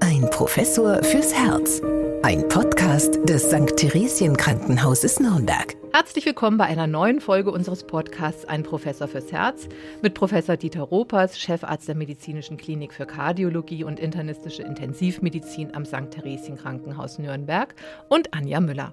Ein Professor fürs Herz. Ein Podcast des St. Theresien Krankenhauses Nürnberg. Herzlich willkommen bei einer neuen Folge unseres Podcasts Ein Professor fürs Herz mit Professor Dieter Ropers, Chefarzt der Medizinischen Klinik für Kardiologie und internistische Intensivmedizin am St. Theresien Krankenhaus Nürnberg und Anja Müller.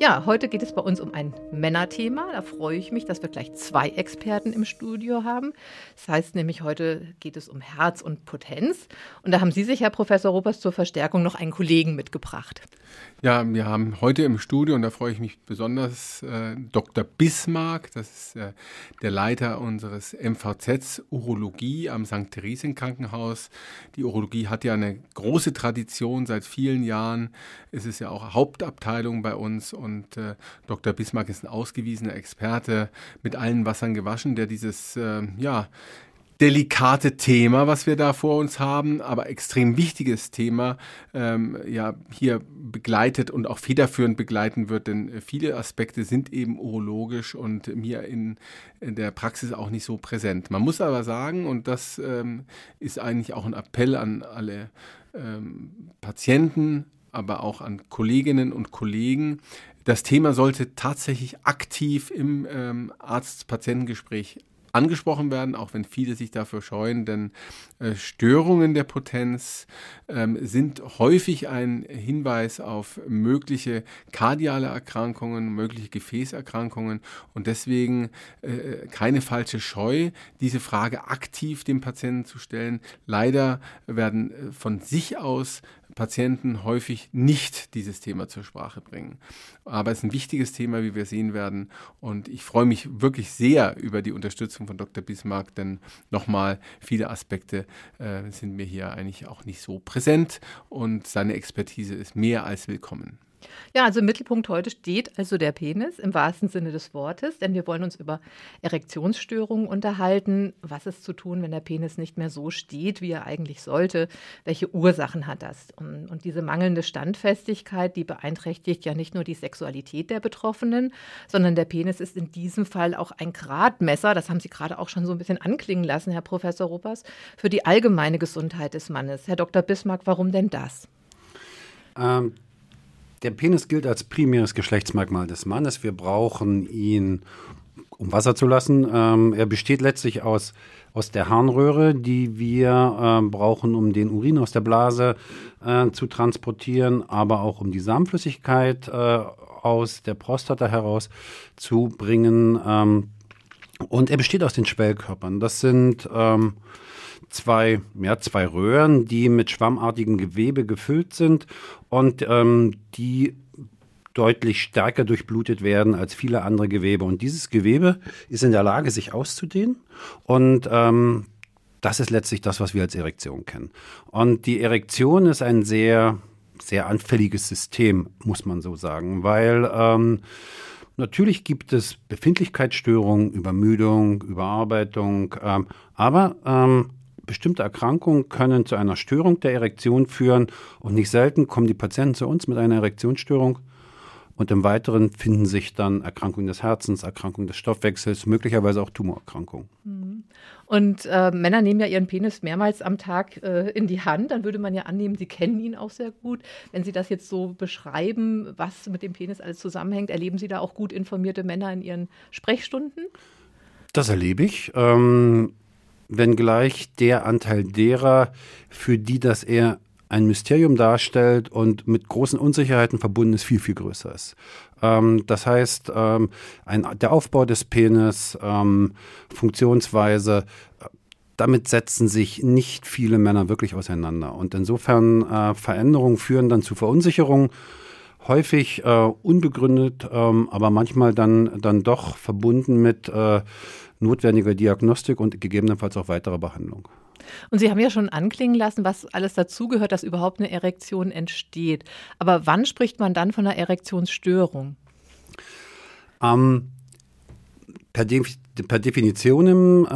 Ja, heute geht es bei uns um ein Männerthema. Da freue ich mich, dass wir gleich zwei Experten im Studio haben. Das heißt nämlich, heute geht es um Herz und Potenz. Und da haben Sie sich, Herr Professor Ropers, zur Verstärkung noch einen Kollegen mitgebracht. Ja, wir haben heute im Studio, und da freue ich mich besonders, äh, Dr. Bismarck, das ist äh, der Leiter unseres MVZs Urologie am St. Theresien Krankenhaus. Die Urologie hat ja eine große Tradition seit vielen Jahren. Es ist ja auch Hauptabteilung bei uns und äh, Dr. Bismarck ist ein ausgewiesener Experte mit allen Wassern gewaschen, der dieses, äh, ja, delikate Thema, was wir da vor uns haben, aber extrem wichtiges Thema, ähm, ja, hier begleitet und auch federführend begleiten wird, denn viele Aspekte sind eben urologisch und mir in, in der Praxis auch nicht so präsent. Man muss aber sagen, und das ähm, ist eigentlich auch ein Appell an alle ähm, Patienten, aber auch an Kolleginnen und Kollegen, das Thema sollte tatsächlich aktiv im ähm, Arzt-Patientengespräch angesprochen werden, auch wenn viele sich dafür scheuen, denn äh, Störungen der Potenz ähm, sind häufig ein Hinweis auf mögliche kardiale Erkrankungen, mögliche Gefäßerkrankungen und deswegen äh, keine falsche Scheu, diese Frage aktiv dem Patienten zu stellen. Leider werden äh, von sich aus Patienten häufig nicht dieses Thema zur Sprache bringen. Aber es ist ein wichtiges Thema, wie wir sehen werden. Und ich freue mich wirklich sehr über die Unterstützung von Dr. Bismarck, denn nochmal, viele Aspekte äh, sind mir hier eigentlich auch nicht so präsent und seine Expertise ist mehr als willkommen. Ja, also im Mittelpunkt heute steht also der Penis im wahrsten Sinne des Wortes, denn wir wollen uns über Erektionsstörungen unterhalten. Was ist zu tun, wenn der Penis nicht mehr so steht, wie er eigentlich sollte? Welche Ursachen hat das? Und, und diese mangelnde Standfestigkeit, die beeinträchtigt ja nicht nur die Sexualität der Betroffenen, sondern der Penis ist in diesem Fall auch ein Gradmesser, das haben Sie gerade auch schon so ein bisschen anklingen lassen, Herr Professor Ruppers, für die allgemeine Gesundheit des Mannes. Herr Dr. Bismarck, warum denn das? Ähm, der Penis gilt als primäres Geschlechtsmerkmal des Mannes. Wir brauchen ihn, um Wasser zu lassen. Ähm, er besteht letztlich aus, aus der Harnröhre, die wir äh, brauchen, um den Urin aus der Blase äh, zu transportieren, aber auch um die Samenflüssigkeit äh, aus der Prostata heraus zu bringen. Ähm, und er besteht aus den Schwellkörpern. Das sind ähm, zwei, ja, zwei Röhren, die mit schwammartigem Gewebe gefüllt sind und ähm, die deutlich stärker durchblutet werden als viele andere Gewebe. Und dieses Gewebe ist in der Lage, sich auszudehnen. Und ähm, das ist letztlich das, was wir als Erektion kennen. Und die Erektion ist ein sehr, sehr anfälliges System, muss man so sagen, weil ähm, natürlich gibt es Befindlichkeitsstörungen, Übermüdung, Überarbeitung, ähm, aber ähm, bestimmte Erkrankungen können zu einer Störung der Erektion führen und nicht selten kommen die Patienten zu uns mit einer Erektionsstörung und im Weiteren finden sich dann Erkrankungen des Herzens, Erkrankungen des Stoffwechsels, möglicherweise auch Tumorerkrankungen. Mhm. Und äh, Männer nehmen ja ihren Penis mehrmals am Tag äh, in die Hand. Dann würde man ja annehmen, sie kennen ihn auch sehr gut. Wenn Sie das jetzt so beschreiben, was mit dem Penis alles zusammenhängt, erleben Sie da auch gut informierte Männer in Ihren Sprechstunden? Das erlebe ich. Ähm, wenngleich der Anteil derer, für die das eher ein Mysterium darstellt und mit großen Unsicherheiten verbunden ist, viel, viel größer ist. Ähm, das heißt, ähm, ein, der Aufbau des Penis, ähm, Funktionsweise, damit setzen sich nicht viele Männer wirklich auseinander. Und insofern äh, Veränderungen führen dann zu Verunsicherungen, häufig äh, unbegründet, ähm, aber manchmal dann, dann doch verbunden mit äh, notwendiger Diagnostik und gegebenenfalls auch weiterer Behandlung. Und Sie haben ja schon anklingen lassen, was alles dazugehört, dass überhaupt eine Erektion entsteht. Aber wann spricht man dann von einer Erektionsstörung? Ähm, per, De per Definition äh,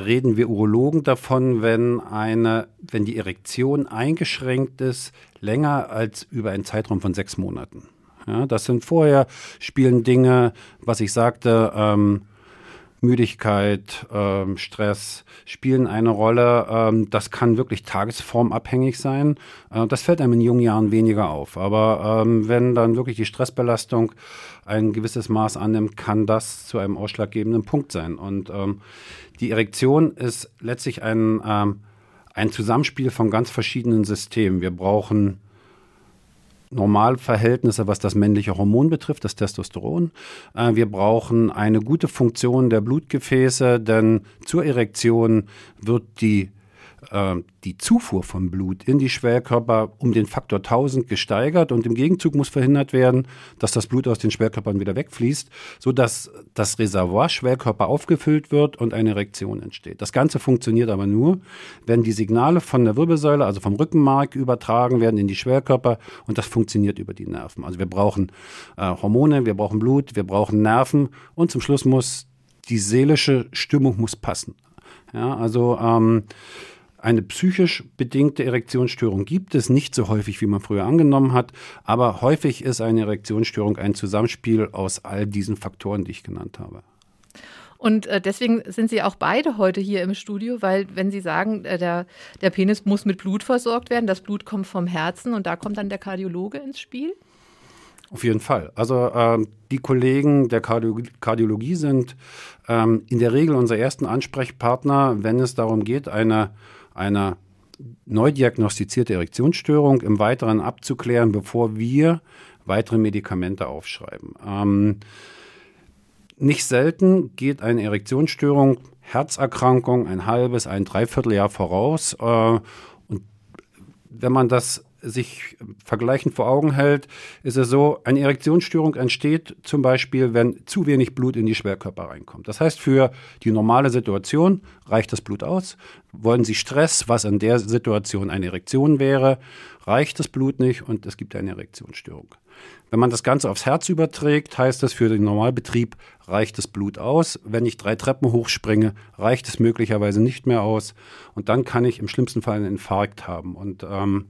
reden wir Urologen davon, wenn, eine, wenn die Erektion eingeschränkt ist, länger als über einen Zeitraum von sechs Monaten. Ja, das sind vorher, spielen Dinge, was ich sagte, ähm, Müdigkeit, ähm, Stress spielen eine Rolle. Ähm, das kann wirklich tagesformabhängig sein. Äh, das fällt einem in jungen Jahren weniger auf. Aber ähm, wenn dann wirklich die Stressbelastung ein gewisses Maß annimmt, kann das zu einem ausschlaggebenden Punkt sein. Und ähm, die Erektion ist letztlich ein, ähm, ein Zusammenspiel von ganz verschiedenen Systemen. Wir brauchen Normalverhältnisse, was das männliche Hormon betrifft, das Testosteron. Äh, wir brauchen eine gute Funktion der Blutgefäße, denn zur Erektion wird die die Zufuhr von Blut in die Schwellkörper um den Faktor 1000 gesteigert und im Gegenzug muss verhindert werden, dass das Blut aus den Schwellkörpern wieder wegfließt, sodass das Reservoir Schwellkörper aufgefüllt wird und eine Erektion entsteht. Das Ganze funktioniert aber nur, wenn die Signale von der Wirbelsäule, also vom Rückenmark, übertragen werden in die Schwellkörper und das funktioniert über die Nerven. Also wir brauchen äh, Hormone, wir brauchen Blut, wir brauchen Nerven und zum Schluss muss die seelische Stimmung muss passen. Ja, also ähm, eine psychisch bedingte Erektionsstörung gibt es nicht so häufig, wie man früher angenommen hat, aber häufig ist eine Erektionsstörung ein Zusammenspiel aus all diesen Faktoren, die ich genannt habe. Und äh, deswegen sind Sie auch beide heute hier im Studio, weil wenn Sie sagen, äh, der, der Penis muss mit Blut versorgt werden, das Blut kommt vom Herzen und da kommt dann der Kardiologe ins Spiel? Auf jeden Fall. Also ähm, die Kollegen der Kardio Kardiologie sind ähm, in der Regel unsere ersten Ansprechpartner, wenn es darum geht, eine einer neu diagnostizierte Erektionsstörung im Weiteren abzuklären, bevor wir weitere Medikamente aufschreiben. Ähm, nicht selten geht eine Erektionsstörung, Herzerkrankung ein halbes, ein Dreivierteljahr voraus. Äh, und wenn man das sich vergleichend vor Augen hält, ist es so, eine Erektionsstörung entsteht zum Beispiel, wenn zu wenig Blut in die Schwerkörper reinkommt. Das heißt, für die normale Situation reicht das Blut aus. Wollen Sie Stress, was in der Situation eine Erektion wäre, reicht das Blut nicht und es gibt eine Erektionsstörung. Wenn man das Ganze aufs Herz überträgt, heißt das für den Normalbetrieb reicht das Blut aus. Wenn ich drei Treppen hochspringe, reicht es möglicherweise nicht mehr aus. Und dann kann ich im schlimmsten Fall einen Infarkt haben. Und ähm,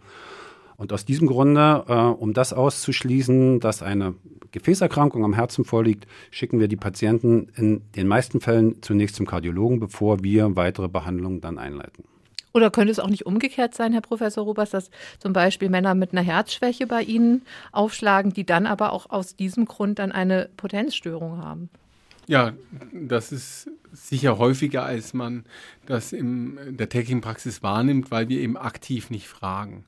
und aus diesem Grunde, äh, um das auszuschließen, dass eine Gefäßerkrankung am Herzen vorliegt, schicken wir die Patienten in den meisten Fällen zunächst zum Kardiologen, bevor wir weitere Behandlungen dann einleiten. Oder könnte es auch nicht umgekehrt sein, Herr Professor Robers, dass zum Beispiel Männer mit einer Herzschwäche bei Ihnen aufschlagen, die dann aber auch aus diesem Grund dann eine Potenzstörung haben? Ja, das ist sicher häufiger, als man das in der täglichen Praxis wahrnimmt, weil wir eben aktiv nicht fragen.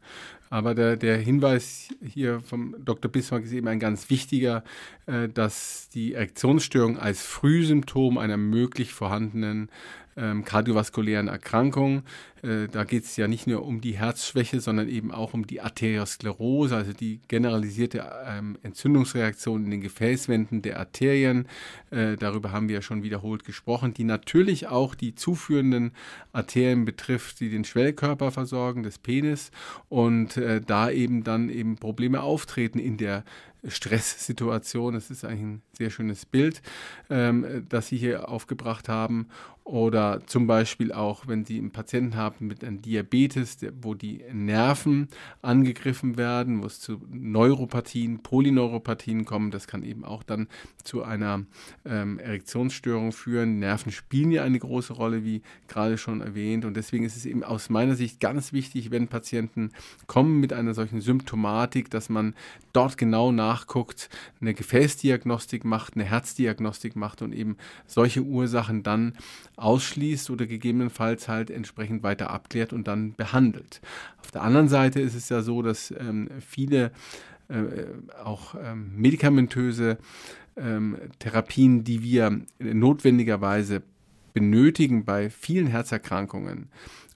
Aber der, der Hinweis hier vom Dr. Bismarck ist eben ein ganz wichtiger, äh, dass die Erektionsstörung als Frühsymptom einer möglich vorhandenen ähm, kardiovaskulären Erkrankung. Äh, da geht es ja nicht nur um die Herzschwäche, sondern eben auch um die Arteriosklerose, also die generalisierte ähm, Entzündungsreaktion in den Gefäßwänden der Arterien. Äh, darüber haben wir ja schon wiederholt gesprochen, die natürlich auch die zuführenden Arterien betrifft, die den Schwellkörper versorgen, des Penis und äh, da eben dann eben Probleme auftreten in der Stresssituation. Das ist eigentlich ein sehr schönes Bild, ähm, das Sie hier aufgebracht haben. Oder zum Beispiel auch, wenn Sie einen Patienten haben mit einem Diabetes, der, wo die Nerven angegriffen werden, wo es zu Neuropathien, Polyneuropathien kommt. Das kann eben auch dann zu einer ähm, Erektionsstörung führen. Nerven spielen ja eine große Rolle, wie gerade schon erwähnt. Und deswegen ist es eben aus meiner Sicht ganz wichtig, wenn Patienten kommen mit einer solchen Symptomatik, dass man dort genau nachguckt, eine Gefäßdiagnostik macht, eine Herzdiagnostik macht und eben solche Ursachen dann ausschließt oder gegebenenfalls halt entsprechend weiter abklärt und dann behandelt. Auf der anderen Seite ist es ja so, dass ähm, viele äh, auch ähm, medikamentöse ähm, Therapien, die wir notwendigerweise benötigen bei vielen Herzerkrankungen,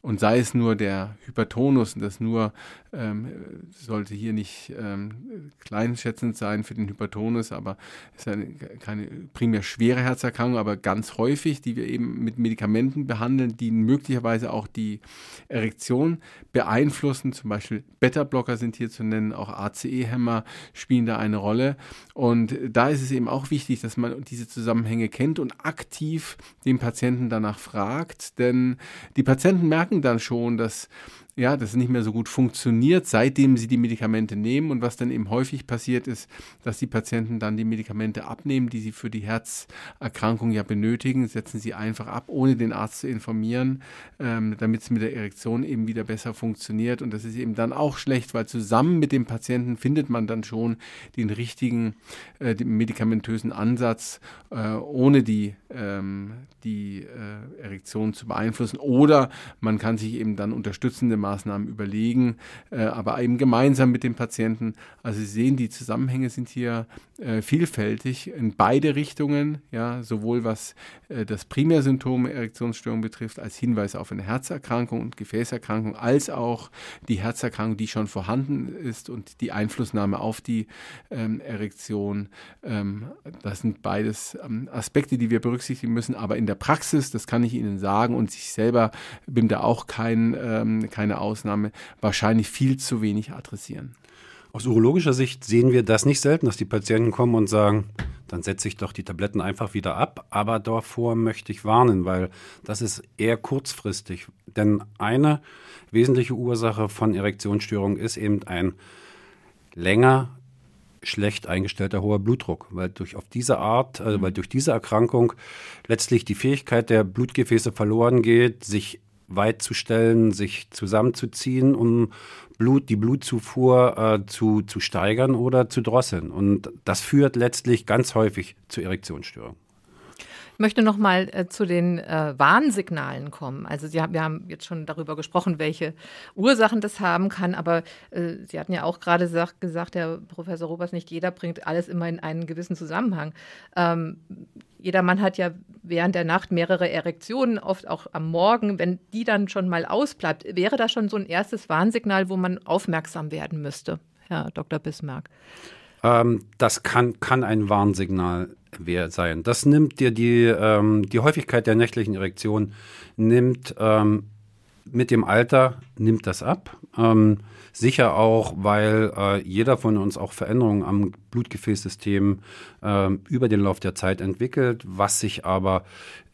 und sei es nur der Hypertonus, und das nur ähm, sollte hier nicht ähm, kleinschätzend sein für den Hypertonus, aber es ist eine, keine primär schwere Herzerkrankung, aber ganz häufig, die wir eben mit Medikamenten behandeln, die möglicherweise auch die Erektion beeinflussen. Zum Beispiel Beta-Blocker sind hier zu nennen, auch ACE-Hämmer spielen da eine Rolle. Und da ist es eben auch wichtig, dass man diese Zusammenhänge kennt und aktiv den Patienten danach fragt, denn die Patienten merken dann schon, dass ja, dass es nicht mehr so gut funktioniert, seitdem sie die Medikamente nehmen. Und was dann eben häufig passiert ist, dass die Patienten dann die Medikamente abnehmen, die sie für die Herzerkrankung ja benötigen, setzen sie einfach ab, ohne den Arzt zu informieren, ähm, damit es mit der Erektion eben wieder besser funktioniert. Und das ist eben dann auch schlecht, weil zusammen mit dem Patienten findet man dann schon den richtigen äh, den medikamentösen Ansatz, äh, ohne die, ähm, die äh, Erektion zu beeinflussen. Oder man kann sich eben dann unterstützende Maßnahmen überlegen, äh, aber eben gemeinsam mit dem Patienten. Also Sie sehen, die Zusammenhänge sind hier äh, vielfältig in beide Richtungen, ja, sowohl was äh, das Primärsymptom Erektionsstörung betrifft, als Hinweis auf eine Herzerkrankung und Gefäßerkrankung, als auch die Herzerkrankung, die schon vorhanden ist und die Einflussnahme auf die ähm, Erektion. Ähm, das sind beides ähm, Aspekte, die wir berücksichtigen müssen, aber in der Praxis, das kann ich Ihnen sagen, und ich selber bin da auch kein, ähm, keine Ausnahme, wahrscheinlich viel zu wenig adressieren. Aus urologischer Sicht sehen wir das nicht selten, dass die Patienten kommen und sagen, dann setze ich doch die Tabletten einfach wieder ab. Aber davor möchte ich warnen, weil das ist eher kurzfristig. Denn eine wesentliche Ursache von Erektionsstörungen ist eben ein länger schlecht eingestellter hoher Blutdruck, weil durch auf diese Art, also weil durch diese Erkrankung letztlich die Fähigkeit der Blutgefäße verloren geht, sich weit zu stellen, sich zusammenzuziehen, um Blut, die Blutzufuhr äh, zu, zu steigern oder zu drosseln. Und das führt letztlich ganz häufig zu Erektionsstörungen. Ich möchte noch mal äh, zu den äh, Warnsignalen kommen. Also Sie haben, wir haben jetzt schon darüber gesprochen, welche Ursachen das haben kann, aber äh, Sie hatten ja auch gerade gesagt, gesagt, Herr Professor Robers, nicht jeder bringt alles immer in einen gewissen Zusammenhang. Ähm, jeder Mann hat ja während der Nacht mehrere Erektionen, oft auch am Morgen. Wenn die dann schon mal ausbleibt, wäre das schon so ein erstes Warnsignal, wo man aufmerksam werden müsste, Herr Dr. Bismarck? Ähm, das kann, kann ein Warnsignal sein. Das nimmt dir die, ähm, die Häufigkeit der nächtlichen Erektion, nimmt ähm, mit dem Alter, nimmt das ab. Sicher auch, weil äh, jeder von uns auch Veränderungen am Blutgefäßsystem äh, über den Lauf der Zeit entwickelt, was sich aber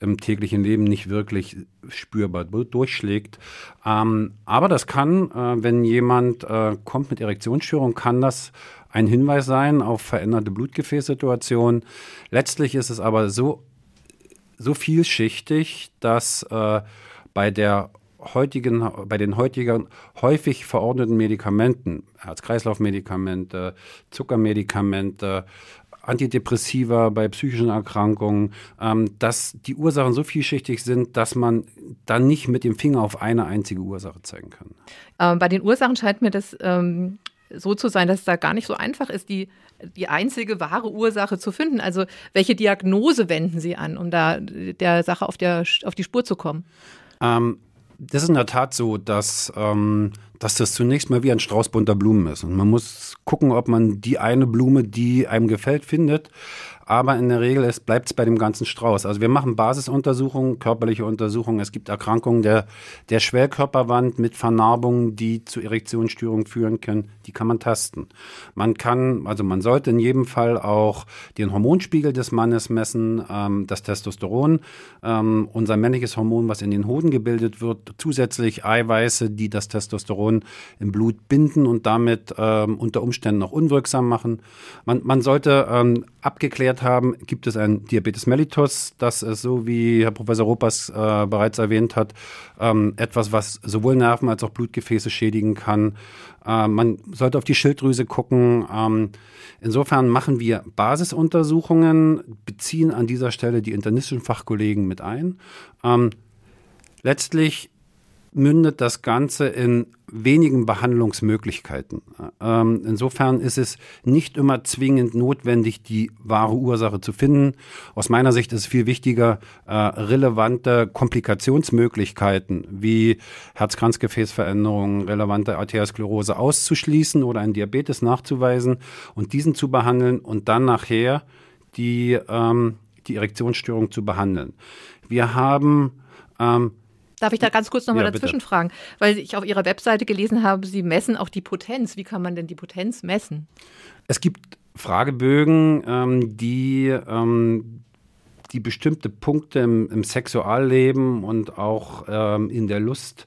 im täglichen Leben nicht wirklich spürbar durchschlägt. Ähm, aber das kann, äh, wenn jemand äh, kommt mit Erektionsstörung, kann das ein Hinweis sein auf veränderte Blutgefäßsituation. Letztlich ist es aber so, so vielschichtig, dass äh, bei der heutigen, bei den heutigen häufig verordneten Medikamenten, Herz-Kreislauf-Medikamente, Zuckermedikamente, Antidepressiva bei psychischen Erkrankungen, ähm, dass die Ursachen so vielschichtig sind, dass man dann nicht mit dem Finger auf eine einzige Ursache zeigen kann. Ähm, bei den Ursachen scheint mir das ähm, so zu sein, dass es da gar nicht so einfach ist, die, die einzige wahre Ursache zu finden. Also welche Diagnose wenden Sie an, um da der Sache auf, der, auf die Spur zu kommen? Das ist in der Tat so, dass, ähm, dass das zunächst mal wie ein Strauß bunter Blumen ist. Und man muss gucken, ob man die eine Blume, die einem gefällt, findet aber in der Regel bleibt es bei dem ganzen Strauß. Also wir machen Basisuntersuchungen, körperliche Untersuchungen. Es gibt Erkrankungen der, der Schwellkörperwand mit Vernarbungen, die zu Erektionsstörungen führen können. Die kann man tasten. Man kann, also man sollte in jedem Fall auch den Hormonspiegel des Mannes messen, ähm, das Testosteron, ähm, unser männliches Hormon, was in den Hoden gebildet wird, zusätzlich Eiweiße, die das Testosteron im Blut binden und damit ähm, unter Umständen auch unwirksam machen. Man, man sollte ähm, haben, gibt es ein Diabetes mellitus. Das ist so, wie Herr Professor Ropas äh, bereits erwähnt hat, ähm, etwas, was sowohl Nerven als auch Blutgefäße schädigen kann. Äh, man sollte auf die Schilddrüse gucken. Ähm, insofern machen wir Basisuntersuchungen, beziehen an dieser Stelle die internistischen Fachkollegen mit ein. Ähm, letztlich mündet das Ganze in wenigen Behandlungsmöglichkeiten. Ähm, insofern ist es nicht immer zwingend notwendig, die wahre Ursache zu finden. Aus meiner Sicht ist es viel wichtiger, äh, relevante Komplikationsmöglichkeiten wie Herz-Kranzgefäßveränderungen, relevante Arteriosklerose auszuschließen oder einen Diabetes nachzuweisen und diesen zu behandeln und dann nachher die, ähm, die Erektionsstörung zu behandeln. Wir haben ähm, Darf ich da ganz kurz nochmal ja, dazwischen bitte. fragen? Weil ich auf Ihrer Webseite gelesen habe, Sie messen auch die Potenz. Wie kann man denn die Potenz messen? Es gibt Fragebögen, ähm, die, ähm, die bestimmte Punkte im, im Sexualleben und auch ähm, in der Lust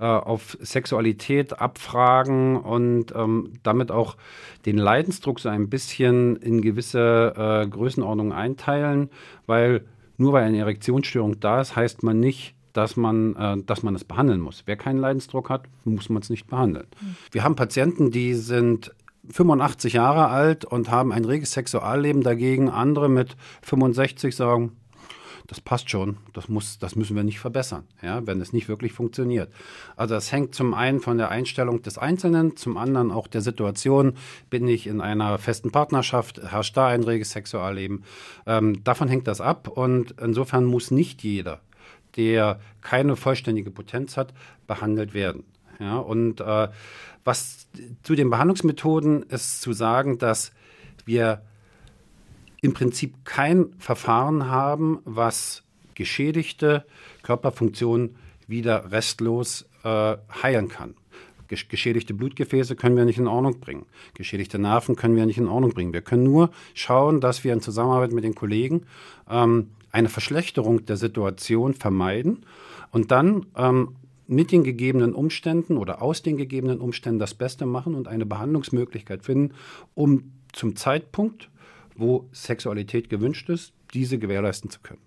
äh, auf Sexualität abfragen und ähm, damit auch den Leidensdruck so ein bisschen in gewisse äh, Größenordnungen einteilen, weil nur weil eine Erektionsstörung da ist, heißt man nicht, dass man, äh, dass man es behandeln muss. Wer keinen Leidensdruck hat, muss man es nicht behandeln. Mhm. Wir haben Patienten, die sind 85 Jahre alt und haben ein reges Sexualleben dagegen. Andere mit 65 sagen, das passt schon, das, muss, das müssen wir nicht verbessern, ja, wenn es nicht wirklich funktioniert. Also das hängt zum einen von der Einstellung des Einzelnen, zum anderen auch der Situation, bin ich in einer festen Partnerschaft, herrscht da ein reges Sexualleben. Ähm, davon hängt das ab und insofern muss nicht jeder, der keine vollständige Potenz hat, behandelt werden. Ja, und äh, was zu den Behandlungsmethoden ist zu sagen, dass wir im Prinzip kein Verfahren haben, was geschädigte Körperfunktionen wieder restlos äh, heilen kann. Geschädigte Blutgefäße können wir nicht in Ordnung bringen. Geschädigte Nerven können wir nicht in Ordnung bringen. Wir können nur schauen, dass wir in Zusammenarbeit mit den Kollegen ähm, eine Verschlechterung der Situation vermeiden und dann ähm, mit den gegebenen Umständen oder aus den gegebenen Umständen das Beste machen und eine Behandlungsmöglichkeit finden, um zum Zeitpunkt wo Sexualität gewünscht ist, diese gewährleisten zu können.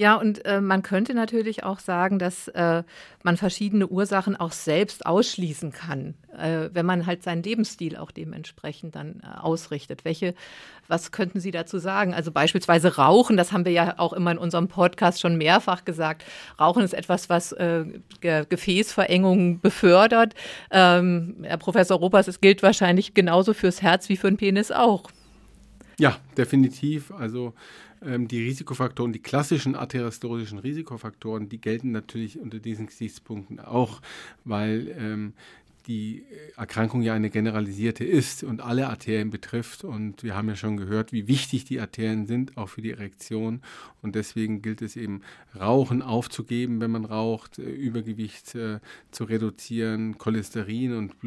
Ja, und äh, man könnte natürlich auch sagen, dass äh, man verschiedene Ursachen auch selbst ausschließen kann, äh, wenn man halt seinen Lebensstil auch dementsprechend dann äh, ausrichtet. Welche, was könnten Sie dazu sagen? Also beispielsweise Rauchen, das haben wir ja auch immer in unserem Podcast schon mehrfach gesagt. Rauchen ist etwas, was äh, Ge Gefäßverengungen befördert. Ähm, Herr Professor Ropas, es gilt wahrscheinlich genauso fürs Herz wie für den Penis auch. Ja, definitiv. Also ähm, die Risikofaktoren, die klassischen arteriosklerotischen Risikofaktoren, die gelten natürlich unter diesen Gesichtspunkten auch, weil ähm, die Erkrankung ja eine generalisierte ist und alle Arterien betrifft. Und wir haben ja schon gehört, wie wichtig die Arterien sind, auch für die Erektion. Und deswegen gilt es eben, Rauchen aufzugeben, wenn man raucht, äh, Übergewicht äh, zu reduzieren, Cholesterin und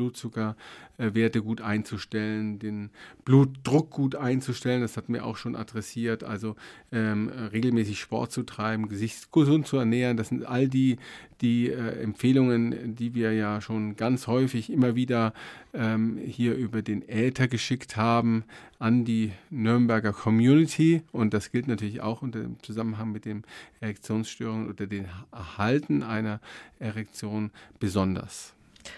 Blutzuckerwerte gut einzustellen, den Blutdruck gut einzustellen. Das hatten wir auch schon adressiert. Also ähm, regelmäßig Sport zu treiben, Gesicht gesund zu ernähren. Das sind all die, die äh, Empfehlungen, die wir ja schon ganz häufig immer wieder ähm, hier über den Äther geschickt haben an die Nürnberger Community. Und das gilt natürlich auch unter dem Zusammenhang mit den Erektionsstörungen oder dem Erhalten einer Erektion besonders.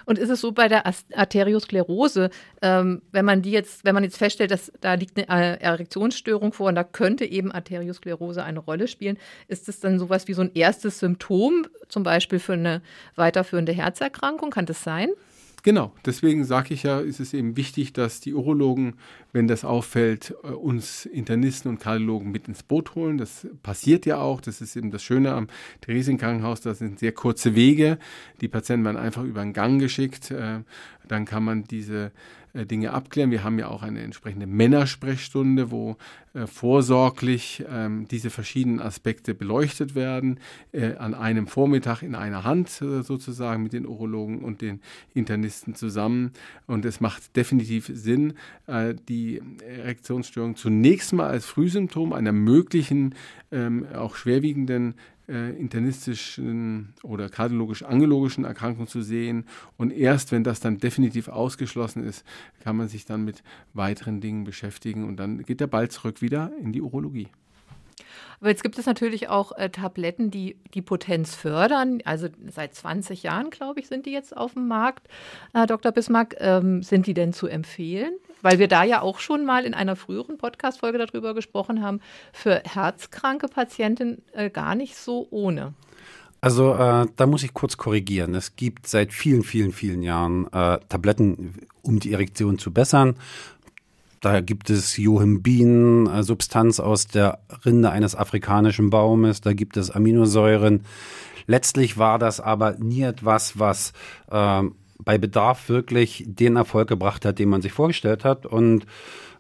Und ist es so bei der Arteriosklerose, ähm, wenn man die jetzt, wenn man jetzt feststellt, dass da liegt eine Erektionsstörung vor und da könnte eben Arteriosklerose eine Rolle spielen, ist es dann sowas wie so ein erstes Symptom, zum Beispiel für eine weiterführende Herzerkrankung? Kann das sein? Genau, deswegen sage ich ja, ist es eben wichtig, dass die Urologen, wenn das auffällt, äh, uns Internisten und Kardiologen mit ins Boot holen. Das passiert ja auch. Das ist eben das Schöne am Theresienkrankenhaus. Das sind sehr kurze Wege. Die Patienten werden einfach über einen Gang geschickt. Äh, dann kann man diese Dinge abklären. Wir haben ja auch eine entsprechende Männersprechstunde, wo äh, vorsorglich ähm, diese verschiedenen Aspekte beleuchtet werden, äh, an einem Vormittag in einer Hand äh, sozusagen mit den Urologen und den Internisten zusammen. Und es macht definitiv Sinn, äh, die Erektionsstörung zunächst mal als Frühsymptom einer möglichen, ähm, auch schwerwiegenden äh, internistischen oder kardiologisch-angelogischen Erkrankung zu sehen. Und erst wenn das dann definitiv ausgeschlossen ist, kann man sich dann mit weiteren Dingen beschäftigen und dann geht der Ball zurück wieder in die Urologie. Aber jetzt gibt es natürlich auch äh, Tabletten, die die Potenz fördern. Also seit 20 Jahren, glaube ich, sind die jetzt auf dem Markt. Herr Dr. Bismarck, ähm, sind die denn zu empfehlen? Weil wir da ja auch schon mal in einer früheren Podcast-Folge darüber gesprochen haben, für herzkranke Patienten äh, gar nicht so ohne. Also äh, da muss ich kurz korrigieren. Es gibt seit vielen, vielen, vielen Jahren äh, Tabletten, um die Erektion zu bessern. Da gibt es Johimbin, äh, Substanz aus der Rinde eines afrikanischen Baumes. Da gibt es Aminosäuren. Letztlich war das aber nie etwas, was äh, bei Bedarf wirklich den Erfolg gebracht hat, den man sich vorgestellt hat. Und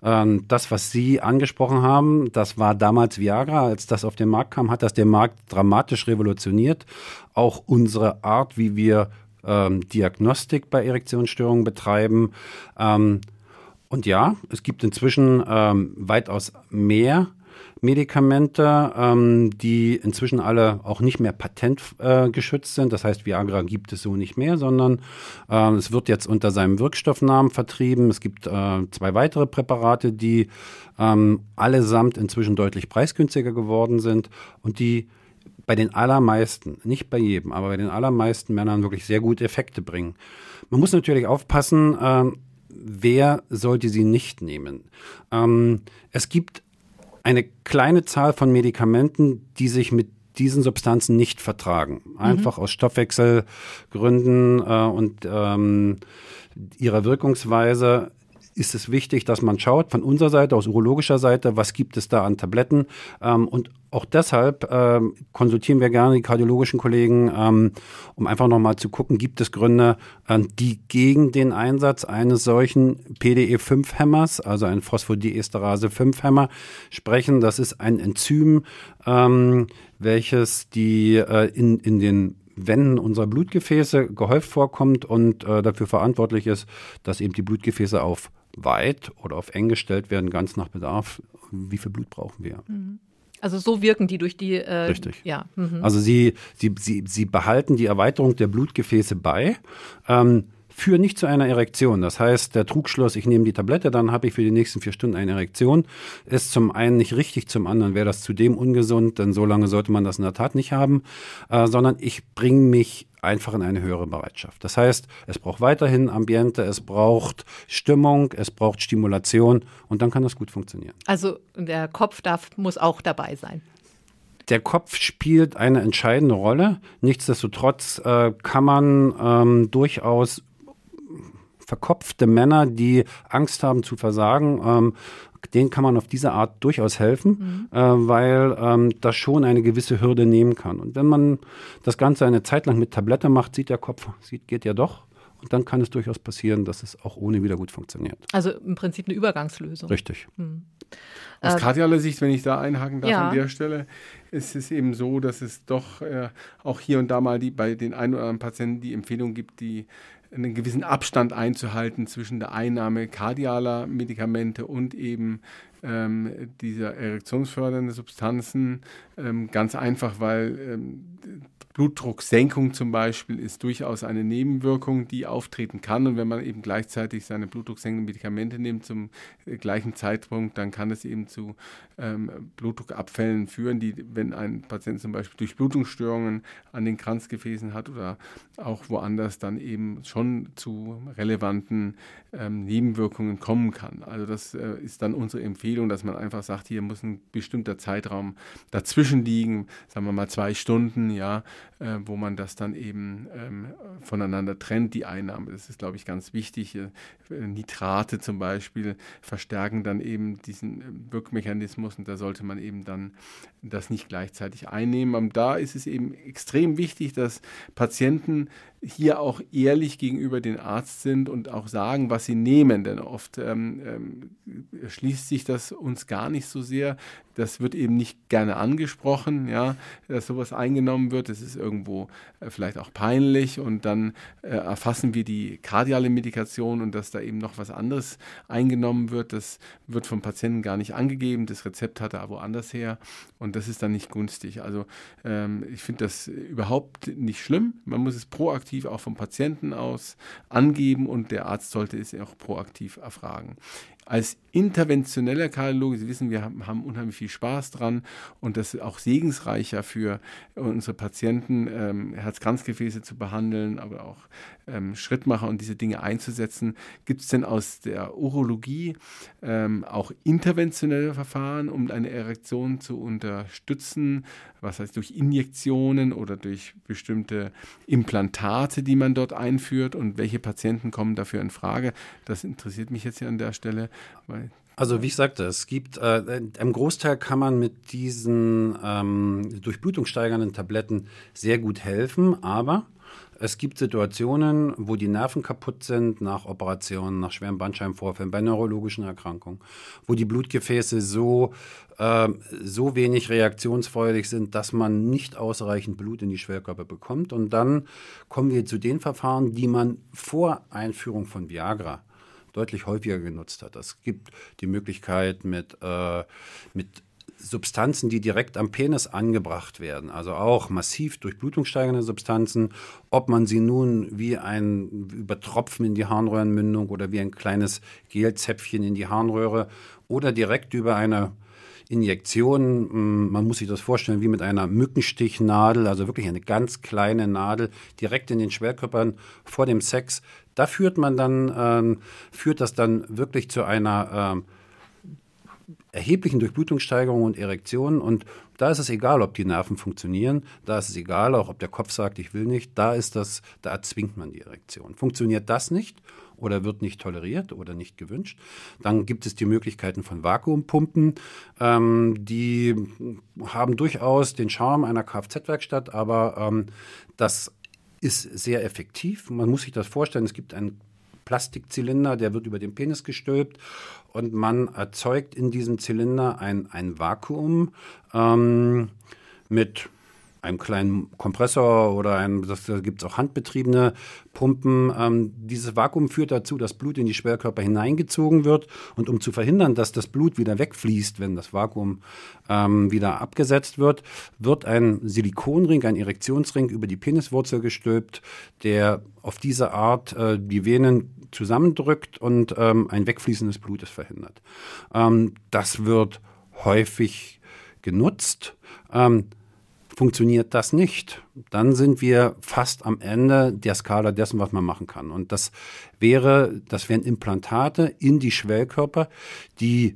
ähm, das, was Sie angesprochen haben, das war damals Viagra. Als das auf den Markt kam, hat das den Markt dramatisch revolutioniert. Auch unsere Art, wie wir ähm, Diagnostik bei Erektionsstörungen betreiben. Ähm, und ja, es gibt inzwischen ähm, weitaus mehr Medikamente, ähm, die inzwischen alle auch nicht mehr patentgeschützt äh, sind. Das heißt, Viagra gibt es so nicht mehr, sondern äh, es wird jetzt unter seinem Wirkstoffnamen vertrieben. Es gibt äh, zwei weitere Präparate, die ähm, allesamt inzwischen deutlich preisgünstiger geworden sind und die bei den allermeisten, nicht bei jedem, aber bei den allermeisten Männern wirklich sehr gute Effekte bringen. Man muss natürlich aufpassen, äh, wer sollte sie nicht nehmen. Ähm, es gibt eine kleine Zahl von Medikamenten, die sich mit diesen Substanzen nicht vertragen. Einfach mhm. aus Stoffwechselgründen äh, und ähm, ihrer Wirkungsweise ist es wichtig, dass man schaut von unserer Seite, aus urologischer Seite, was gibt es da an Tabletten. Ähm, und auch deshalb ähm, konsultieren wir gerne die kardiologischen Kollegen, ähm, um einfach nochmal zu gucken, gibt es Gründe, äh, die gegen den Einsatz eines solchen PDE5-Hämmers, also ein Phosphodiesterase-5-Hämmer, sprechen. Das ist ein Enzym, ähm, welches die äh, in, in den Wänden unserer Blutgefäße gehäuft vorkommt und äh, dafür verantwortlich ist, dass eben die Blutgefäße auf weit oder auf eng gestellt werden, ganz nach Bedarf. Wie viel Blut brauchen wir? Mhm. Also so wirken die durch die. Äh, Richtig. Ja. Mhm. Also sie, sie, sie, sie behalten die Erweiterung der Blutgefäße bei. Ähm, führen nicht zu einer Erektion. Das heißt, der Trugschluss, ich nehme die Tablette, dann habe ich für die nächsten vier Stunden eine Erektion, ist zum einen nicht richtig, zum anderen wäre das zudem ungesund, denn so lange sollte man das in der Tat nicht haben, äh, sondern ich bringe mich einfach in eine höhere Bereitschaft. Das heißt, es braucht weiterhin Ambiente, es braucht Stimmung, es braucht Stimulation und dann kann das gut funktionieren. Also der Kopf darf, muss auch dabei sein. Der Kopf spielt eine entscheidende Rolle. Nichtsdestotrotz äh, kann man ähm, durchaus verkopfte Männer, die Angst haben zu versagen, ähm, denen kann man auf diese Art durchaus helfen, mhm. äh, weil ähm, das schon eine gewisse Hürde nehmen kann. Und wenn man das Ganze eine Zeit lang mit Tablette macht, sieht der Kopf, sieht, geht ja doch. Und dann kann es durchaus passieren, dass es auch ohne wieder gut funktioniert. Also im Prinzip eine Übergangslösung. Richtig. Mhm. Aus äh, kardialer Sicht, wenn ich da einhaken darf ja. an der Stelle, ist es eben so, dass es doch äh, auch hier und da mal die, bei den ein oder anderen Patienten die Empfehlung gibt, die einen gewissen Abstand einzuhalten zwischen der Einnahme kardialer Medikamente und eben ähm, dieser erektionsfördernden Substanzen. Ähm, ganz einfach, weil ähm, Blutdrucksenkung zum Beispiel ist durchaus eine Nebenwirkung, die auftreten kann. Und wenn man eben gleichzeitig seine blutdrucksenkenden Medikamente nimmt zum äh, gleichen Zeitpunkt, dann kann es eben zu ähm, Blutdruckabfällen führen, die, wenn ein Patient zum Beispiel durch Blutungsstörungen an den Kranzgefäßen hat oder auch woanders, dann eben schon zu relevanten ähm, Nebenwirkungen kommen kann. Also das äh, ist dann unsere Empfehlung, dass man einfach sagt, hier muss ein bestimmter Zeitraum dazwischen liegen, sagen wir mal zwei Stunden, ja, äh, wo man das dann eben ähm, voneinander trennt, die Einnahme. Das ist, glaube ich, ganz wichtig. Äh, Nitrate zum Beispiel verstärken dann eben diesen äh, Wirkmechanismus und da sollte man eben dann das nicht gleichzeitig einnehmen. Und da ist es eben extrem wichtig, dass Patienten hier auch ehrlich gegenüber den Arzt sind und auch sagen, was sie nehmen. Denn oft ähm, ähm, schließt sich das uns gar nicht so sehr. Das wird eben nicht gerne angesprochen, ja, dass sowas eingenommen wird. Das ist irgendwo äh, vielleicht auch peinlich und dann äh, erfassen wir die kardiale Medikation und dass da eben noch was anderes eingenommen wird. Das wird vom Patienten gar nicht angegeben. Das Rezept hat er woanders her und das ist dann nicht günstig. Also ähm, ich finde das überhaupt nicht schlimm. Man muss es proaktiv proaktiv auch vom Patienten aus angeben und der Arzt sollte es auch proaktiv erfragen als interventioneller Kardiologe, Sie wissen, wir haben, unheimlich viel Spaß dran und das ist auch segensreicher für unsere Patienten, ähm, Herz-Kranzgefäße zu behandeln, aber auch ähm, Schrittmacher und diese Dinge einzusetzen. Gibt es denn aus der Urologie ähm, auch interventionelle Verfahren, um eine Erektion zu unterstützen? Was heißt durch Injektionen oder durch bestimmte Implantate, die man dort einführt? Und welche Patienten kommen dafür in Frage? Das interessiert mich jetzt hier an der Stelle. Also wie ich sagte, es gibt, äh, im Großteil kann man mit diesen ähm, durchblutungssteigernden Tabletten sehr gut helfen, aber es gibt Situationen, wo die Nerven kaputt sind nach Operationen, nach schweren Bandscheibenvorfällen, bei neurologischen Erkrankungen, wo die Blutgefäße so, äh, so wenig reaktionsfreudig sind, dass man nicht ausreichend Blut in die Schwellkörper bekommt. Und dann kommen wir zu den Verfahren, die man vor Einführung von Viagra deutlich häufiger genutzt hat. Es gibt die Möglichkeit mit, äh, mit Substanzen, die direkt am Penis angebracht werden, also auch massiv durchblutungssteigernde Substanzen, ob man sie nun wie ein Übertropfen in die Harnröhrenmündung oder wie ein kleines Gelzäpfchen in die Harnröhre oder direkt über eine Injektion, hm, man muss sich das vorstellen wie mit einer Mückenstichnadel, also wirklich eine ganz kleine Nadel direkt in den Schwerkörpern vor dem Sex. Da führt man dann, ähm, führt das dann wirklich zu einer ähm, erheblichen Durchblutungssteigerung und Erektion. Und da ist es egal, ob die Nerven funktionieren, da ist es egal, auch ob der Kopf sagt, ich will nicht, da ist das, da erzwingt man die Erektion. Funktioniert das nicht oder wird nicht toleriert oder nicht gewünscht, dann gibt es die Möglichkeiten von Vakuumpumpen. Ähm, die haben durchaus den Charme einer Kfz-Werkstatt, aber ähm, das ist sehr effektiv. Man muss sich das vorstellen, es gibt einen Plastikzylinder, der wird über den Penis gestülpt und man erzeugt in diesem Zylinder ein, ein Vakuum ähm, mit einem kleinen Kompressor oder ein, das, da gibt es auch handbetriebene Pumpen. Ähm, dieses Vakuum führt dazu, dass Blut in die Schwerkörper hineingezogen wird. Und um zu verhindern, dass das Blut wieder wegfließt, wenn das Vakuum ähm, wieder abgesetzt wird, wird ein Silikonring, ein Erektionsring über die Peniswurzel gestülpt, der auf diese Art äh, die Venen zusammendrückt und ähm, ein Wegfließen des Blutes verhindert. Ähm, das wird häufig genutzt. Ähm, funktioniert das nicht, dann sind wir fast am Ende der Skala dessen, was man machen kann. Und das wäre, das wären Implantate in die Schwellkörper, die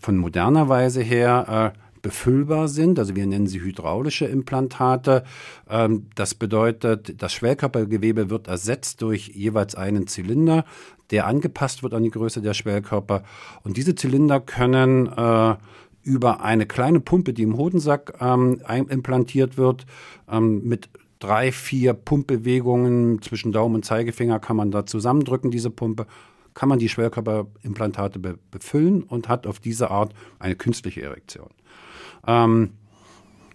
von moderner Weise her äh, befüllbar sind. Also wir nennen sie hydraulische Implantate. Ähm, das bedeutet, das Schwellkörpergewebe wird ersetzt durch jeweils einen Zylinder, der angepasst wird an die Größe der Schwellkörper. Und diese Zylinder können äh, über eine kleine Pumpe, die im Hodensack ähm, implantiert wird, ähm, mit drei, vier Pumpbewegungen zwischen Daumen und Zeigefinger kann man da zusammendrücken, diese Pumpe, kann man die Schwellkörperimplantate be befüllen und hat auf diese Art eine künstliche Erektion. Ähm,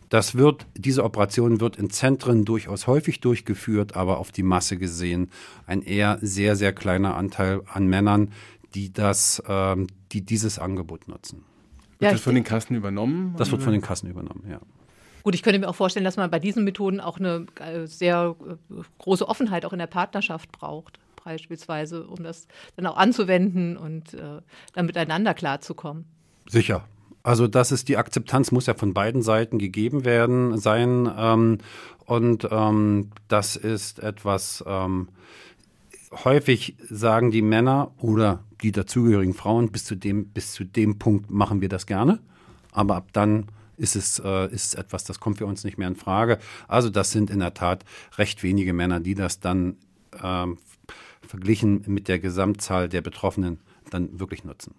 das wird, diese Operation wird in Zentren durchaus häufig durchgeführt, aber auf die Masse gesehen ein eher sehr, sehr kleiner Anteil an Männern, die das, ähm, die dieses Angebot nutzen. Wird ja, das von den Kassen übernommen? Das wird von den Kassen übernommen, ja. Gut, ich könnte mir auch vorstellen, dass man bei diesen Methoden auch eine äh, sehr äh, große Offenheit auch in der Partnerschaft braucht, beispielsweise, um das dann auch anzuwenden und äh, dann miteinander klarzukommen. Sicher. Also das ist die Akzeptanz muss ja von beiden Seiten gegeben werden sein ähm, und ähm, das ist etwas ähm, häufig sagen die Männer oder die dazugehörigen Frauen, bis zu dem, bis zu dem Punkt machen wir das gerne. Aber ab dann ist es, äh, ist es etwas, das kommt für uns nicht mehr in Frage. Also das sind in der Tat recht wenige Männer, die das dann ähm, verglichen mit der Gesamtzahl der Betroffenen dann wirklich nutzen.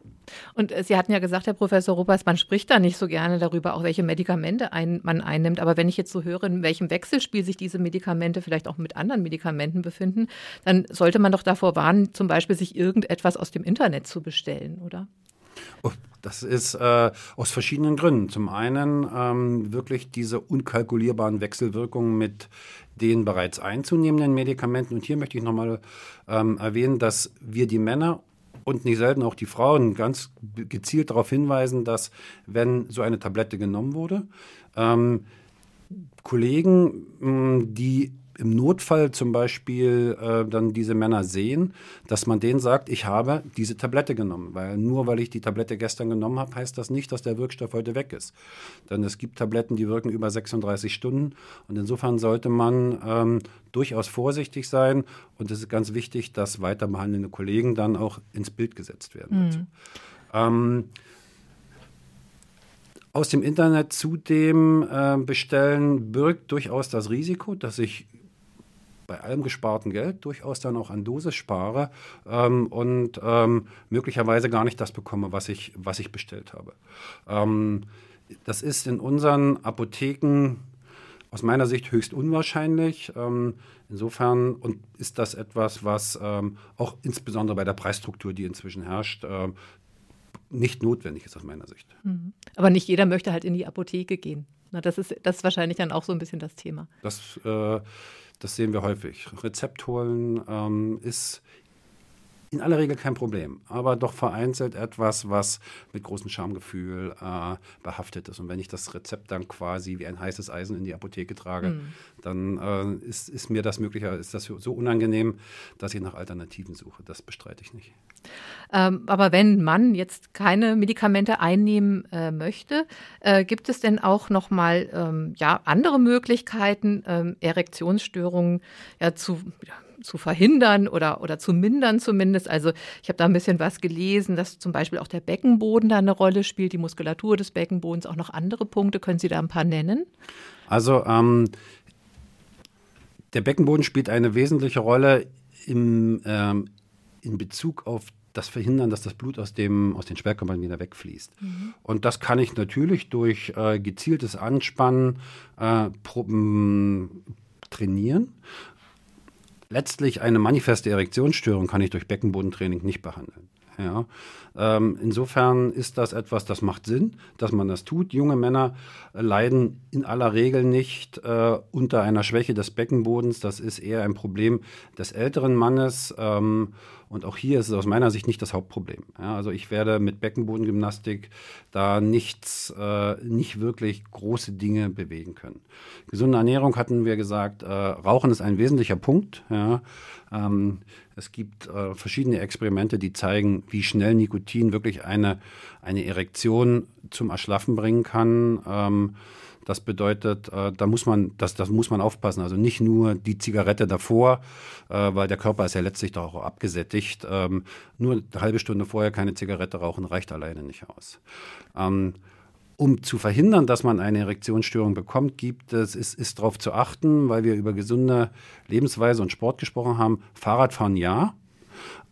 Und äh, Sie hatten ja gesagt, Herr Professor Ruppers, man spricht da nicht so gerne darüber, auch welche Medikamente ein, man einnimmt. Aber wenn ich jetzt so höre, in welchem Wechselspiel sich diese Medikamente vielleicht auch mit anderen Medikamenten befinden, dann sollte man doch davor warnen, zum Beispiel sich irgendetwas aus dem Internet zu bestellen, oder? Oh, das ist äh, aus verschiedenen Gründen. Zum einen ähm, wirklich diese unkalkulierbaren Wechselwirkungen mit den bereits einzunehmenden Medikamenten. Und hier möchte ich nochmal ähm, erwähnen, dass wir die Männer und nicht selten auch die Frauen ganz gezielt darauf hinweisen, dass wenn so eine Tablette genommen wurde, ähm, Kollegen, die im Notfall zum Beispiel äh, dann diese Männer sehen, dass man denen sagt, ich habe diese Tablette genommen. Weil nur weil ich die Tablette gestern genommen habe, heißt das nicht, dass der Wirkstoff heute weg ist. Denn es gibt Tabletten, die wirken über 36 Stunden. Und insofern sollte man ähm, durchaus vorsichtig sein. Und es ist ganz wichtig, dass weiter behandelnde Kollegen dann auch ins Bild gesetzt werden. Mhm. Ähm, aus dem Internet zudem äh, bestellen birgt durchaus das Risiko, dass ich bei allem gesparten Geld durchaus dann auch an Dosis spare ähm, und ähm, möglicherweise gar nicht das bekomme, was ich, was ich bestellt habe. Ähm, das ist in unseren Apotheken aus meiner Sicht höchst unwahrscheinlich. Ähm, insofern und ist das etwas, was ähm, auch insbesondere bei der Preisstruktur, die inzwischen herrscht, äh, nicht notwendig ist aus meiner Sicht. Mhm. Aber nicht jeder möchte halt in die Apotheke gehen. Na, das, ist, das ist wahrscheinlich dann auch so ein bisschen das Thema. Das äh, das sehen wir häufig. Rezept holen ähm, ist in aller Regel kein Problem, aber doch vereinzelt etwas, was mit großem Schamgefühl äh, behaftet ist. Und wenn ich das Rezept dann quasi wie ein heißes Eisen in die Apotheke trage, mhm. dann äh, ist, ist, mir das möglicher, ist das so unangenehm, dass ich nach Alternativen suche. Das bestreite ich nicht. Ähm, aber wenn man jetzt keine Medikamente einnehmen äh, möchte, äh, gibt es denn auch noch mal ähm, ja, andere Möglichkeiten, ähm, Erektionsstörungen ja, zu ja, zu verhindern oder, oder zu mindern zumindest. Also ich habe da ein bisschen was gelesen, dass zum Beispiel auch der Beckenboden da eine Rolle spielt, die Muskulatur des Beckenbodens, auch noch andere Punkte. Können Sie da ein paar nennen? Also ähm, der Beckenboden spielt eine wesentliche Rolle im, ähm, in Bezug auf das Verhindern, dass das Blut aus, dem, aus den Schwerkörpern wieder wegfließt. Mhm. Und das kann ich natürlich durch äh, gezieltes Anspannen äh, trainieren letztlich eine manifeste Erektionsstörung kann ich durch Beckenbodentraining nicht behandeln. Ja. Ähm, insofern ist das etwas, das macht Sinn, dass man das tut. Junge Männer leiden in aller Regel nicht äh, unter einer Schwäche des Beckenbodens. Das ist eher ein Problem des älteren Mannes. Ähm, und auch hier ist es aus meiner Sicht nicht das Hauptproblem. Ja, also ich werde mit Beckenbodengymnastik da nichts, äh, nicht wirklich große Dinge bewegen können. Gesunde Ernährung hatten wir gesagt, äh, Rauchen ist ein wesentlicher Punkt. Ja. Ähm, es gibt äh, verschiedene Experimente, die zeigen, wie schnell Nikotin wirklich eine, eine Erektion zum Erschlaffen bringen kann. Ähm, das bedeutet, äh, da muss man, das, das muss man aufpassen. Also nicht nur die Zigarette davor, äh, weil der Körper ist ja letztlich doch auch abgesättigt. Ähm, nur eine halbe Stunde vorher keine Zigarette rauchen reicht alleine nicht aus. Ähm, um zu verhindern, dass man eine Erektionsstörung bekommt, gibt es, ist, ist darauf zu achten, weil wir über gesunde Lebensweise und Sport gesprochen haben. Fahrradfahren ja,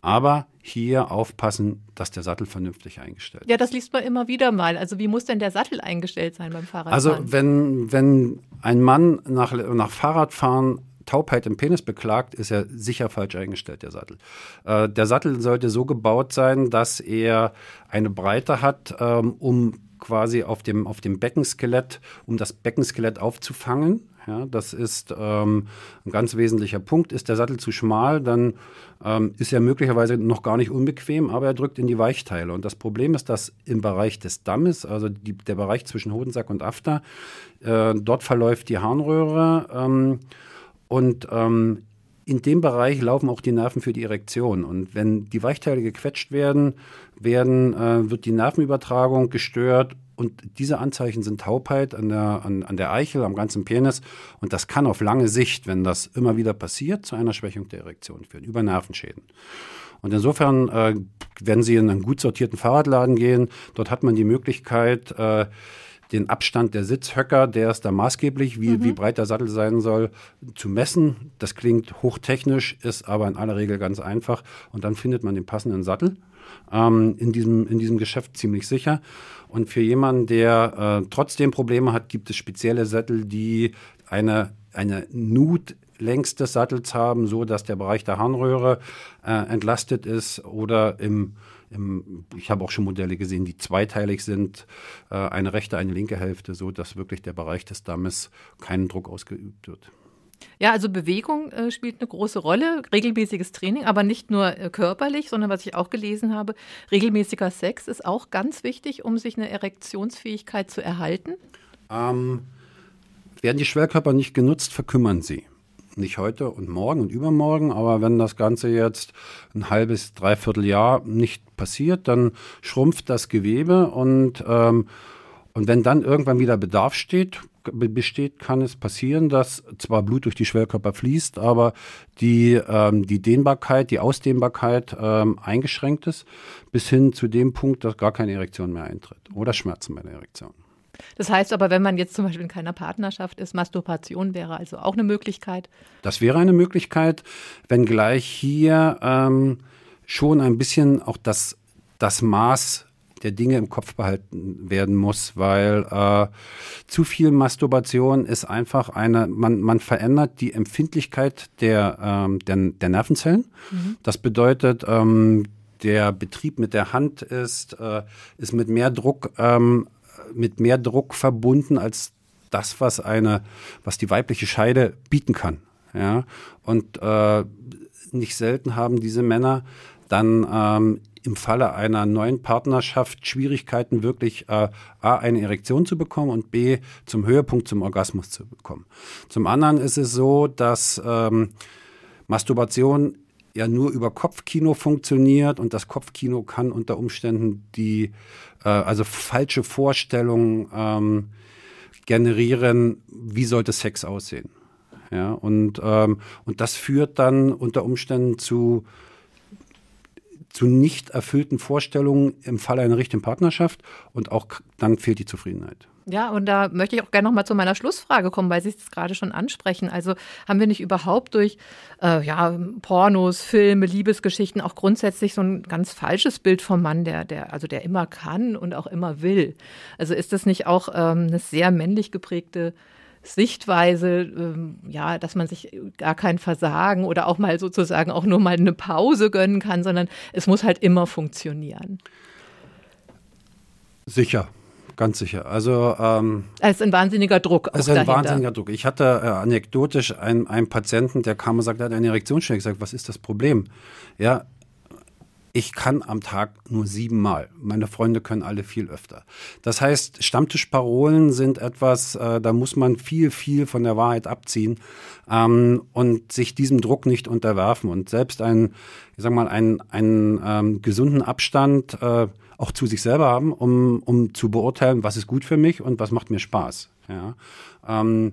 aber hier aufpassen, dass der Sattel vernünftig eingestellt ist. Ja, das liest man immer wieder mal. Also wie muss denn der Sattel eingestellt sein beim Fahrradfahren? Also wenn, wenn ein Mann nach, nach Fahrradfahren Taubheit im Penis beklagt, ist er sicher falsch eingestellt, der Sattel. Äh, der Sattel sollte so gebaut sein, dass er eine Breite hat, ähm, um quasi auf dem, auf dem Beckenskelett, um das Beckenskelett aufzufangen. Ja, das ist ähm, ein ganz wesentlicher Punkt. Ist der Sattel zu schmal, dann ähm, ist er möglicherweise noch gar nicht unbequem, aber er drückt in die Weichteile. Und das Problem ist, dass im Bereich des Dammes, also die, der Bereich zwischen Hodensack und After, äh, dort verläuft die Harnröhre. Ähm, und ähm, in dem Bereich laufen auch die Nerven für die Erektion. Und wenn die Weichteile gequetscht werden, werden äh, wird die Nervenübertragung gestört und diese Anzeichen sind Taubheit an der, an, an der Eichel, am ganzen Penis. Und das kann auf lange Sicht, wenn das immer wieder passiert, zu einer Schwächung der Erektion führen, über Nervenschäden. Und insofern, äh, wenn Sie in einen gut sortierten Fahrradladen gehen, dort hat man die Möglichkeit, äh, den Abstand der Sitzhöcker, der ist da maßgeblich, wie, mhm. wie breit der Sattel sein soll, zu messen. Das klingt hochtechnisch, ist aber in aller Regel ganz einfach. Und dann findet man den passenden Sattel ähm, in, diesem, in diesem Geschäft ziemlich sicher. Und für jemanden, der äh, trotzdem Probleme hat, gibt es spezielle Sättel, die eine, eine Nut längs des Sattels haben, so dass der Bereich der Harnröhre äh, entlastet ist oder im ich habe auch schon Modelle gesehen, die zweiteilig sind, äh, eine rechte, eine linke Hälfte, so dass wirklich der Bereich des Dammes keinen Druck ausgeübt wird. Ja, also Bewegung äh, spielt eine große Rolle, regelmäßiges Training, aber nicht nur äh, körperlich, sondern was ich auch gelesen habe, regelmäßiger Sex ist auch ganz wichtig, um sich eine Erektionsfähigkeit zu erhalten. Ähm, werden die Schwerkörper nicht genutzt, verkümmern sie. Nicht heute und morgen und übermorgen, aber wenn das Ganze jetzt ein halbes, dreiviertel Jahr nicht passiert, dann schrumpft das Gewebe und, ähm, und wenn dann irgendwann wieder Bedarf steht, besteht, kann es passieren, dass zwar Blut durch die Schwellkörper fließt, aber die, ähm, die Dehnbarkeit, die Ausdehnbarkeit ähm, eingeschränkt ist, bis hin zu dem Punkt, dass gar keine Erektion mehr eintritt oder Schmerzen bei der Erektion. Das heißt aber, wenn man jetzt zum Beispiel in keiner Partnerschaft ist, Masturbation wäre also auch eine Möglichkeit? Das wäre eine Möglichkeit, wenngleich hier ähm, schon ein bisschen auch das, das Maß der Dinge im Kopf behalten werden muss, weil äh, zu viel Masturbation ist einfach eine, man, man verändert die Empfindlichkeit der, ähm, der, der Nervenzellen. Mhm. Das bedeutet, ähm, der Betrieb mit der Hand ist, äh, ist mit mehr Druck, ähm, mit mehr Druck verbunden als das, was eine, was die weibliche Scheide bieten kann. Ja, und äh, nicht selten haben diese Männer dann ähm, im Falle einer neuen Partnerschaft Schwierigkeiten, wirklich äh, A, eine Erektion zu bekommen und B, zum Höhepunkt, zum Orgasmus zu bekommen. Zum anderen ist es so, dass ähm, Masturbation ja nur über Kopfkino funktioniert und das Kopfkino kann unter Umständen die, äh, also falsche Vorstellungen ähm, generieren, wie sollte Sex aussehen. Ja, und, ähm, und das führt dann unter Umständen zu zu nicht erfüllten Vorstellungen im Falle einer richtigen Partnerschaft und auch dann fehlt die Zufriedenheit. Ja, und da möchte ich auch gerne noch mal zu meiner Schlussfrage kommen, weil Sie es gerade schon ansprechen. Also haben wir nicht überhaupt durch äh, ja, Pornos, Filme, Liebesgeschichten auch grundsätzlich so ein ganz falsches Bild vom Mann, der, der, also der immer kann und auch immer will? Also ist das nicht auch ähm, eine sehr männlich geprägte Sichtweise, ähm, ja, dass man sich gar kein Versagen oder auch mal sozusagen auch nur mal eine Pause gönnen kann, sondern es muss halt immer funktionieren. Sicher, ganz sicher. Also ähm, es ist ein wahnsinniger Druck. Es ist ein dahinter. wahnsinniger Druck. Ich hatte äh, anekdotisch einen, einen Patienten, der kam und sagte, er hat eine Erektionsstörung. Ich sagte, was ist das Problem? Ja, ich kann am Tag nur siebenmal. Meine Freunde können alle viel öfter. Das heißt, Stammtischparolen sind etwas, äh, da muss man viel, viel von der Wahrheit abziehen ähm, und sich diesem Druck nicht unterwerfen. Und selbst ein, ich sag mal, einen, einen ähm, gesunden Abstand äh, auch zu sich selber haben, um, um zu beurteilen, was ist gut für mich und was macht mir Spaß. Ja? Ähm,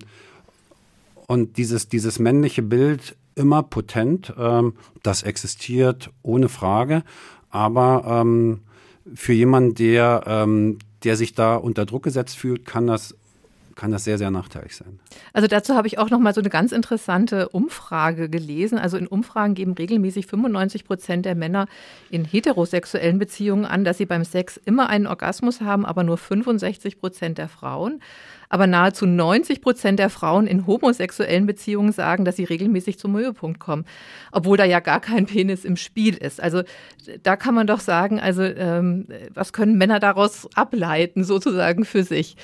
und dieses, dieses männliche Bild immer potent. Ähm, das existiert ohne Frage. Aber ähm, für jemanden, der, ähm, der sich da unter Druck gesetzt fühlt, kann das kann das sehr, sehr nachteilig sein. Also dazu habe ich auch noch mal so eine ganz interessante Umfrage gelesen. Also in Umfragen geben regelmäßig 95 Prozent der Männer in heterosexuellen Beziehungen an, dass sie beim Sex immer einen Orgasmus haben, aber nur 65 Prozent der Frauen. Aber nahezu 90 Prozent der Frauen in homosexuellen Beziehungen sagen, dass sie regelmäßig zum Höhepunkt kommen, obwohl da ja gar kein Penis im Spiel ist. Also da kann man doch sagen, also ähm, was können Männer daraus ableiten, sozusagen für sich?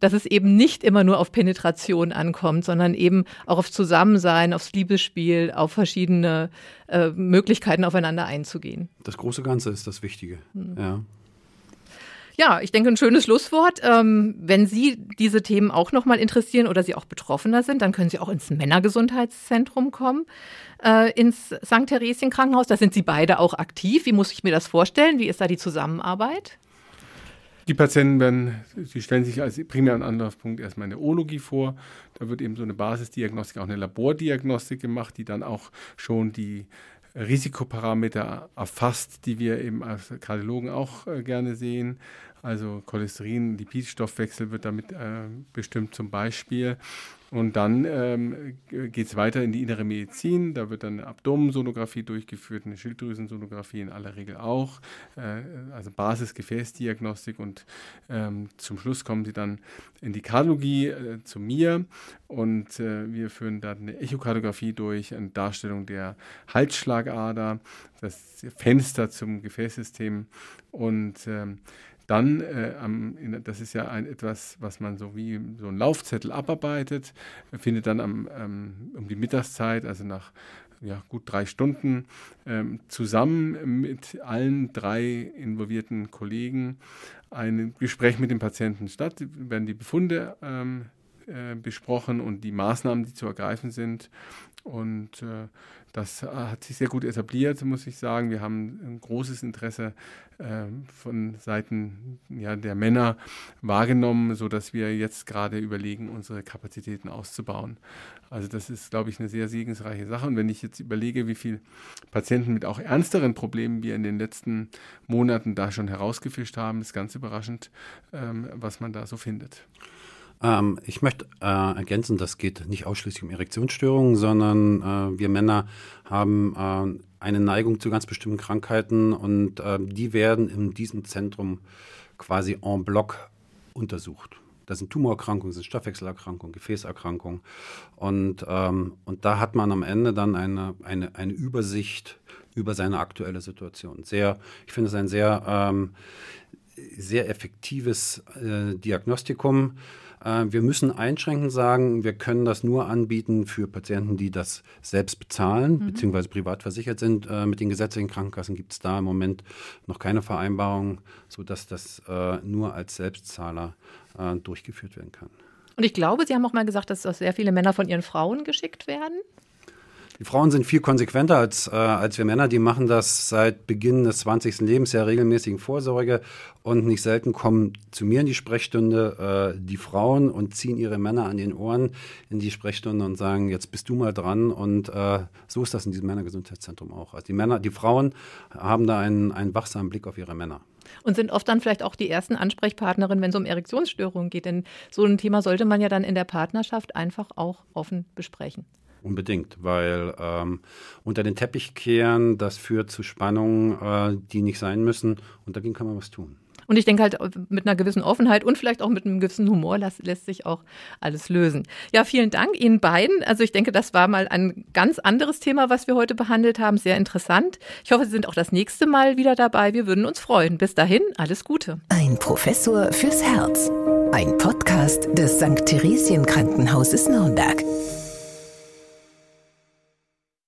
dass es eben nicht immer nur auf Penetration ankommt, sondern eben auch auf Zusammensein, aufs Liebesspiel, auf verschiedene äh, Möglichkeiten aufeinander einzugehen. Das große Ganze ist das Wichtige. Mhm. Ja. Ja, ich denke, ein schönes Schlusswort. Ähm, wenn Sie diese Themen auch nochmal interessieren oder Sie auch Betroffener sind, dann können Sie auch ins Männergesundheitszentrum kommen, äh, ins St. Theresien Krankenhaus. Da sind Sie beide auch aktiv. Wie muss ich mir das vorstellen? Wie ist da die Zusammenarbeit? Die Patienten werden, sie stellen sich als primären Anlaufpunkt erstmal eine Ologie vor. Da wird eben so eine Basisdiagnostik, auch eine Labordiagnostik gemacht, die dann auch schon die Risikoparameter erfasst, die wir eben als Kardiologen auch äh, gerne sehen. Also Cholesterin, Lipidstoffwechsel wird damit äh, bestimmt zum Beispiel. Und dann ähm, geht es weiter in die innere Medizin. Da wird dann eine Abdomensonographie durchgeführt, eine Schilddrüsensonographie in aller Regel auch. Äh, also Basis-Gefäßdiagnostik. Und ähm, zum Schluss kommen sie dann in die Kardiologie äh, zu mir. Und äh, wir führen dann eine Echokardiographie durch, eine Darstellung der Halsschlagader, das Fenster zum Gefäßsystem. Und ähm, dann, äh, am, das ist ja ein, etwas, was man so wie so ein Laufzettel abarbeitet, findet dann am, ähm, um die Mittagszeit, also nach ja, gut drei Stunden, ähm, zusammen mit allen drei involvierten Kollegen ein Gespräch mit dem Patienten statt. Werden die Befunde ähm, äh, besprochen und die Maßnahmen, die zu ergreifen sind. Und äh, das hat sich sehr gut etabliert, muss ich sagen. Wir haben ein großes Interesse äh, von Seiten ja, der Männer wahrgenommen, sodass wir jetzt gerade überlegen, unsere Kapazitäten auszubauen. Also das ist, glaube ich, eine sehr segensreiche Sache. Und wenn ich jetzt überlege, wie viele Patienten mit auch ernsteren Problemen wir in den letzten Monaten da schon herausgefischt haben, ist ganz überraschend, ähm, was man da so findet. Ähm, ich möchte äh, ergänzen, das geht nicht ausschließlich um Erektionsstörungen, sondern äh, wir Männer haben äh, eine Neigung zu ganz bestimmten Krankheiten und äh, die werden in diesem Zentrum quasi en bloc untersucht. Das sind Tumorerkrankungen, das sind Stoffwechselerkrankungen, Gefäßerkrankungen. Und, ähm, und da hat man am Ende dann eine, eine, eine Übersicht über seine aktuelle Situation. Sehr, ich finde es ein sehr, ähm, sehr effektives äh, Diagnostikum. Äh, wir müssen einschränkend sagen, wir können das nur anbieten für Patienten, die das selbst bezahlen, mhm. beziehungsweise privat versichert sind. Äh, mit den gesetzlichen Krankenkassen gibt es da im Moment noch keine Vereinbarung, sodass das äh, nur als Selbstzahler durchgeführt werden kann. Und ich glaube, Sie haben auch mal gesagt, dass sehr viele Männer von ihren Frauen geschickt werden. Die Frauen sind viel konsequenter als, äh, als wir Männer. Die machen das seit Beginn des 20. Lebensjahres regelmäßigen Vorsorge und nicht selten kommen zu mir in die Sprechstunde äh, die Frauen und ziehen ihre Männer an den Ohren in die Sprechstunde und sagen, jetzt bist du mal dran. Und äh, so ist das in diesem Männergesundheitszentrum auch. Also die Männer, die Frauen haben da einen, einen wachsamen Blick auf ihre Männer und sind oft dann vielleicht auch die ersten Ansprechpartnerinnen, wenn es um Erektionsstörungen geht. Denn so ein Thema sollte man ja dann in der Partnerschaft einfach auch offen besprechen. Unbedingt, weil ähm, unter den Teppich kehren, das führt zu Spannungen, äh, die nicht sein müssen und dagegen kann man was tun. Und ich denke halt mit einer gewissen Offenheit und vielleicht auch mit einem gewissen Humor lässt, lässt sich auch alles lösen. Ja, vielen Dank Ihnen beiden. Also ich denke, das war mal ein ganz anderes Thema, was wir heute behandelt haben. Sehr interessant. Ich hoffe, Sie sind auch das nächste Mal wieder dabei. Wir würden uns freuen. Bis dahin, alles Gute. Ein Professor fürs Herz. Ein Podcast des St. Theresien Krankenhauses Nürnberg.